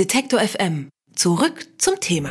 Detektor FM. Zurück zum Thema.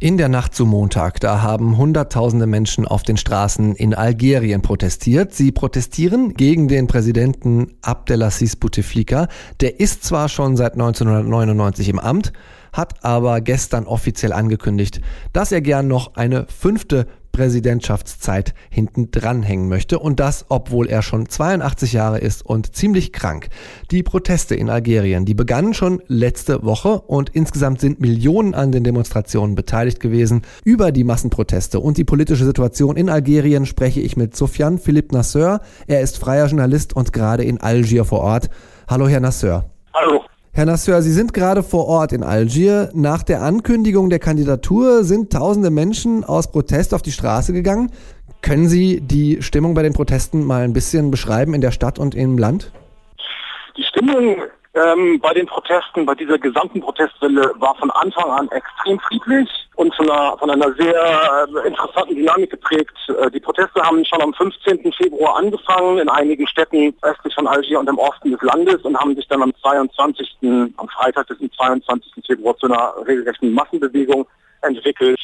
In der Nacht zu Montag, da haben Hunderttausende Menschen auf den Straßen in Algerien protestiert. Sie protestieren gegen den Präsidenten Abdelaziz Bouteflika. Der ist zwar schon seit 1999 im Amt, hat aber gestern offiziell angekündigt, dass er gern noch eine fünfte Präsidentschaftszeit hinten dranhängen möchte und das, obwohl er schon 82 Jahre ist und ziemlich krank. Die Proteste in Algerien, die begannen schon letzte Woche und insgesamt sind Millionen an den Demonstrationen beteiligt gewesen. Über die Massenproteste und die politische Situation in Algerien spreche ich mit Sofiane Philippe Nasseur. Er ist freier Journalist und gerade in Algier vor Ort. Hallo, Herr Nasseur. Hallo. Herr Nasseur, Sie sind gerade vor Ort in Algier. Nach der Ankündigung der Kandidatur sind tausende Menschen aus Protest auf die Straße gegangen. Können Sie die Stimmung bei den Protesten mal ein bisschen beschreiben in der Stadt und im Land? Die Stimmung ähm, bei den Protesten, bei dieser gesamten Protestwelle war von Anfang an extrem friedlich und von einer, von einer sehr äh, interessanten Dynamik geprägt. Äh, die Proteste haben schon am 15. Februar angefangen in einigen Städten östlich von Algier und im Osten des Landes und haben sich dann am 22. am Freitag des 22. Februar zu einer regelrechten Massenbewegung entwickelt.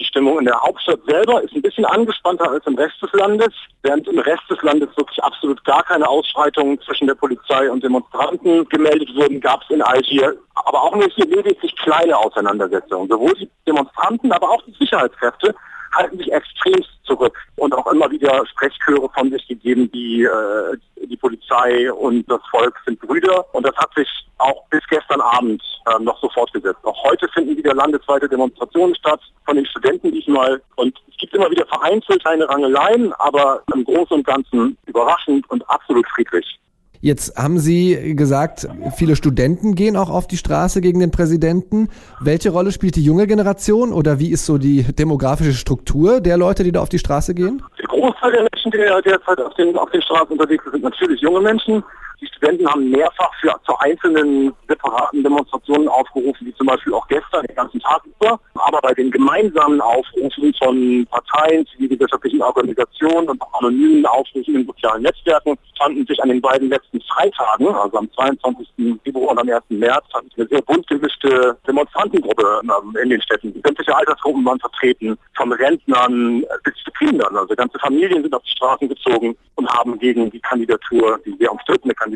Die Stimmung in der Hauptstadt selber ist ein bisschen angespannter als im Rest des Landes, während im Rest des Landes wirklich absolut gar keine Ausschreitungen zwischen der Polizei und Demonstranten gemeldet wurden, gab es in Algier aber auch nur hier lediglich kleine Auseinandersetzungen. Sowohl die Demonstranten, aber auch die Sicherheitskräfte halten sich extremst zurück und auch immer wieder Sprechchöre von sich gegeben, die äh, die Polizei und das Volk sind Brüder und das hat sich auch bis gestern Abend äh, noch so fortgesetzt. Auch heute finden wieder landesweite Demonstrationen statt von den Studenten diesmal und es gibt immer wieder vereinzelt kleine Rangeleien, aber im Großen und Ganzen überraschend und absolut friedlich. Jetzt haben Sie gesagt, viele Studenten gehen auch auf die Straße gegen den Präsidenten. Welche Rolle spielt die junge Generation oder wie ist so die demografische Struktur der Leute, die da auf die Straße gehen? Der Großteil der Menschen, die derzeit auf den, auf den Straßen unterwegs sind, sind natürlich junge Menschen. Die Studenten haben mehrfach für, zu einzelnen separaten Demonstrationen aufgerufen, wie zum Beispiel auch gestern, den ganzen Tag über. Aber bei den gemeinsamen Aufrufen von Parteien, zivilgesellschaftlichen Organisationen und anonymen Aufrufen in sozialen Netzwerken fanden sich an den beiden letzten Freitagen, also am 22. Februar und am 1. März, fand eine sehr bunt gemischte Demonstrantengruppe ähm, in den Städten. Sämtliche Altersgruppen waren vertreten, von Rentnern bis zu Kindern. Also ganze Familien sind auf die Straßen gezogen und haben gegen die Kandidatur, die sehr umstrittene Kandidatur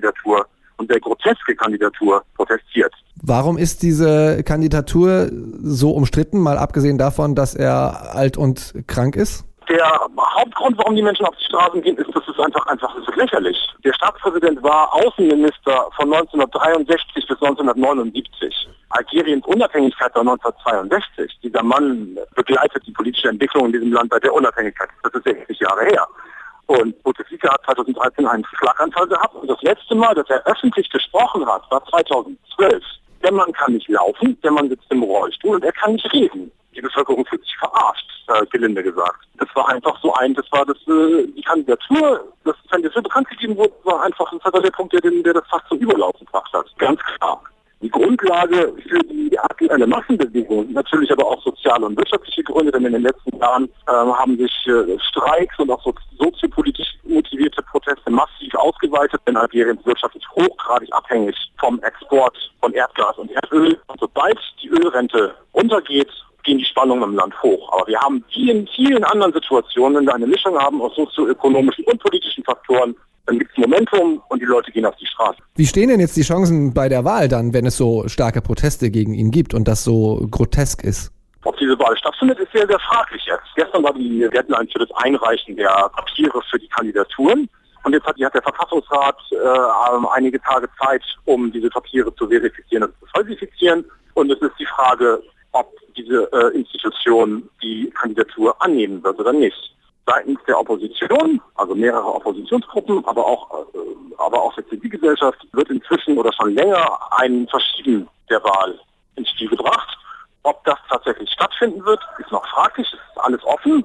und der groteske Kandidatur protestiert. Warum ist diese Kandidatur so umstritten, mal abgesehen davon, dass er alt und krank ist? Der Hauptgrund, warum die Menschen auf die Straßen gehen, ist, dass es einfach einfach ist lächerlich. Der Staatspräsident war Außenminister von 1963 bis 1979. Algeriens Unabhängigkeit war 1962. Dieser Mann begleitet die politische Entwicklung in diesem Land seit der Unabhängigkeit. Das ist 60 Jahre her. Und Bouteflika hat 2013 einen Schlaganfall gehabt und das letzte Mal, dass er öffentlich gesprochen hat, war 2012. Der Mann kann nicht laufen, der Mann sitzt im Rollstuhl und er kann nicht reden. Die Bevölkerung fühlt sich verarscht, äh, gelinde gesagt. Das war einfach so ein, das war das, äh, die Kandidatur, das Kandidatur bekannt gegeben wurde, war einfach ein Punkt, der, den, der das fast zum Überlaufen gebracht hat. Ganz klar. Die Grundlage für die aktuelle Massenbewegung, natürlich aber auch soziale und wirtschaftliche Gründe, denn in den letzten Jahren äh, haben sich äh, Streiks und auch so, soziopolitisch motivierte Proteste massiv ausgeweitet, denn Wirtschaft ist hochgradig abhängig vom Export von Erdgas und Erdöl. Und sobald die Ölrente untergeht, gehen die Spannungen im Land hoch. Aber wir haben wie in vielen anderen Situationen, wenn wir eine Mischung haben aus sozioökonomischen und politischen Faktoren, dann gibt es Momentum und die Leute gehen auf die Straße. Wie stehen denn jetzt die Chancen bei der Wahl dann, wenn es so starke Proteste gegen ihn gibt und das so grotesk ist? Ob diese Wahl stattfindet, ist sehr, sehr fraglich jetzt. Gestern war die Deadline für das Einreichen der Papiere für die Kandidaturen. Und jetzt hat, hat der Verfassungsrat äh, einige Tage Zeit, um diese Papiere zu verifizieren und zu falsifizieren. Und es ist die Frage, ob diese äh, Institution die Kandidatur annehmen wird oder nicht seitens der Opposition, also mehrere Oppositionsgruppen, aber auch, äh, aber auch der Zivilgesellschaft wird inzwischen oder schon länger ein Verschieben der Wahl ins Spiel gebracht. Ob das tatsächlich stattfinden wird, ist noch fraglich, es ist alles offen,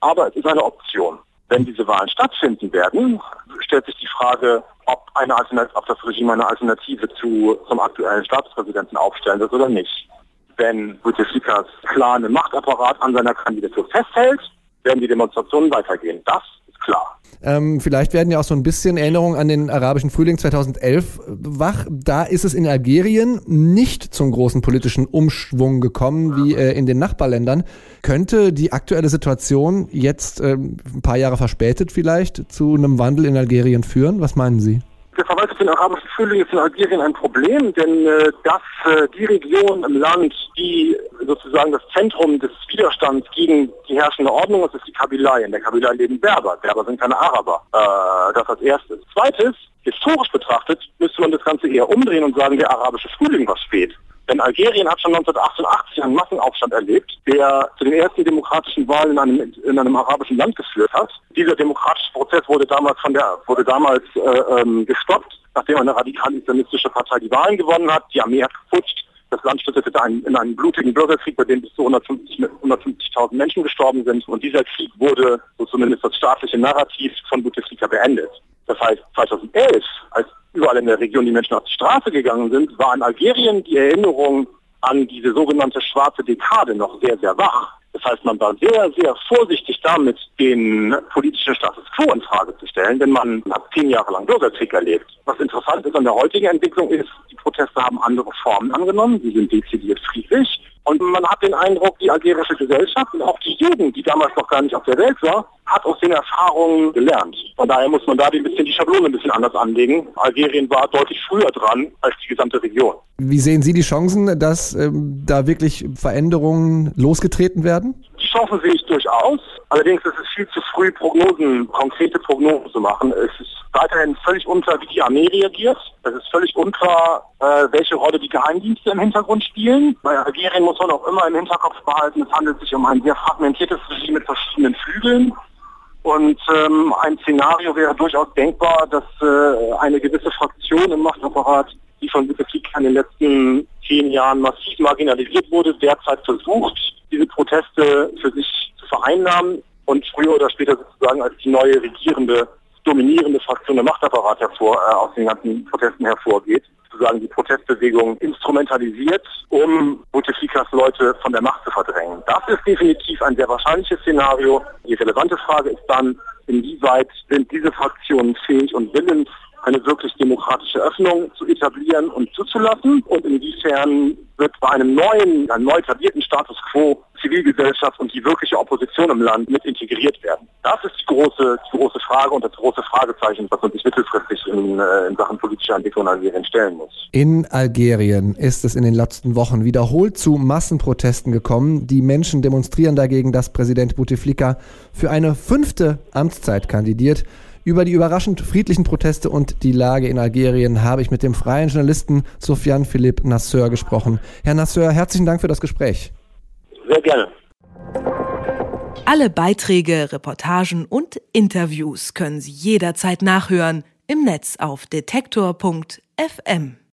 aber es ist eine Option. Wenn diese Wahlen stattfinden werden, stellt sich die Frage, ob, eine Alternative, ob das Regime eine Alternative zu, zum aktuellen Staatspräsidenten aufstellen wird oder nicht. Wenn Bouteflikas klare Machtapparat an seiner Kandidatur festhält, werden die Demonstrationen weitergehen. Das ist klar. Ähm, vielleicht werden ja auch so ein bisschen Erinnerungen an den arabischen Frühling 2011 wach. Da ist es in Algerien nicht zum großen politischen Umschwung gekommen wie äh, in den Nachbarländern. Könnte die aktuelle Situation jetzt äh, ein paar Jahre verspätet vielleicht zu einem Wandel in Algerien führen? Was meinen Sie? Der Verweis auf den arabischen Frühling ist in Algerien ein Problem, denn äh, dass äh, die Region im Land, die sozusagen das Zentrum des Widerstands gegen die herrschende Ordnung ist, ist die Kabylei. In der Kabylei leben Berber. Berber sind keine Araber. Äh, das als erstes. Zweites, historisch betrachtet, müsste man das Ganze eher umdrehen und sagen, der arabische Frühling war spät. Denn Algerien hat schon 1988 einen Massenaufstand erlebt, der zu den ersten demokratischen Wahlen in einem, in einem arabischen Land geführt hat. Dieser demokratische Prozess wurde damals von der wurde damals äh, ähm, gestoppt, nachdem eine radikal-islamistische Partei die Wahlen gewonnen hat. Die Armee hat geputscht. Das Land stürzte in einen blutigen Bürgerkrieg, bei dem bis zu 150.000 150 Menschen gestorben sind. Und dieser Krieg wurde, so zumindest das staatliche Narrativ, von Bouteflika beendet. Das heißt, 2011, als überall in der Region die Menschen auf die Straße gegangen sind, war in Algerien die Erinnerung an diese sogenannte schwarze Dekade noch sehr, sehr wach. Das heißt, man war sehr, sehr vorsichtig damit, den politischen Status quo in Frage zu stellen, denn man hat zehn Jahre lang Bürgerkrieg erlebt. Was interessant ist an der heutigen Entwicklung ist, die Proteste haben andere Formen angenommen, sie sind dezidiert friedlich. Und man hat den Eindruck, die algerische Gesellschaft und auch die Jugend, die damals noch gar nicht auf der Welt war, hat aus den Erfahrungen gelernt. Von daher muss man da ein bisschen die Schablone ein bisschen anders anlegen. Algerien war deutlich früher dran als die gesamte Region. Wie sehen Sie die Chancen, dass ähm, da wirklich Veränderungen losgetreten werden? Chancen sehe ich durchaus. Allerdings ist es viel zu früh, Prognosen, konkrete Prognosen zu machen. Es ist weiterhin völlig unklar, wie die Armee reagiert. Es ist völlig unklar, äh, welche Rolle die Geheimdienste im Hintergrund spielen. Bei Algerien muss man auch immer im Hinterkopf behalten, es handelt sich um ein sehr fragmentiertes Regime mit verschiedenen Flügeln. Und ähm, ein Szenario wäre durchaus denkbar, dass äh, eine gewisse Fraktion im Machtapparat, die von Bouteflika in den letzten zehn Jahren massiv marginalisiert wurde, derzeit versucht, diese Proteste für sich zu vereinnahmen und früher oder später sozusagen als die neue regierende, dominierende Fraktion der Machtapparat hervor, äh, aus den ganzen Protesten hervorgeht sozusagen die Protestbewegung instrumentalisiert, um Bouteflikas Leute von der Macht zu verdrängen. Das ist definitiv ein sehr wahrscheinliches Szenario. Die relevante Frage ist dann, inwieweit sind diese Fraktionen fähig und willens, eine wirklich demokratische Öffnung zu etablieren und zuzulassen und inwiefern wird bei einem neuen, einem neu etablierten Status quo Zivilgesellschaft und die wirkliche Opposition im Land mit integriert werden. Das ist die große, die große Frage und das große Fragezeichen, was man sich mittelfristig in, äh, in Sachen politischer Entwicklung in Algerien stellen muss. In Algerien ist es in den letzten Wochen wiederholt zu Massenprotesten gekommen. Die Menschen demonstrieren dagegen, dass Präsident Bouteflika für eine fünfte Amtszeit kandidiert. Über die überraschend friedlichen Proteste und die Lage in Algerien habe ich mit dem freien Journalisten Sofian Philipp Nasseur gesprochen. Herr Nasseur, herzlichen Dank für das Gespräch. Sehr gerne. Alle Beiträge, Reportagen und Interviews können Sie jederzeit nachhören im Netz auf detektor.fm.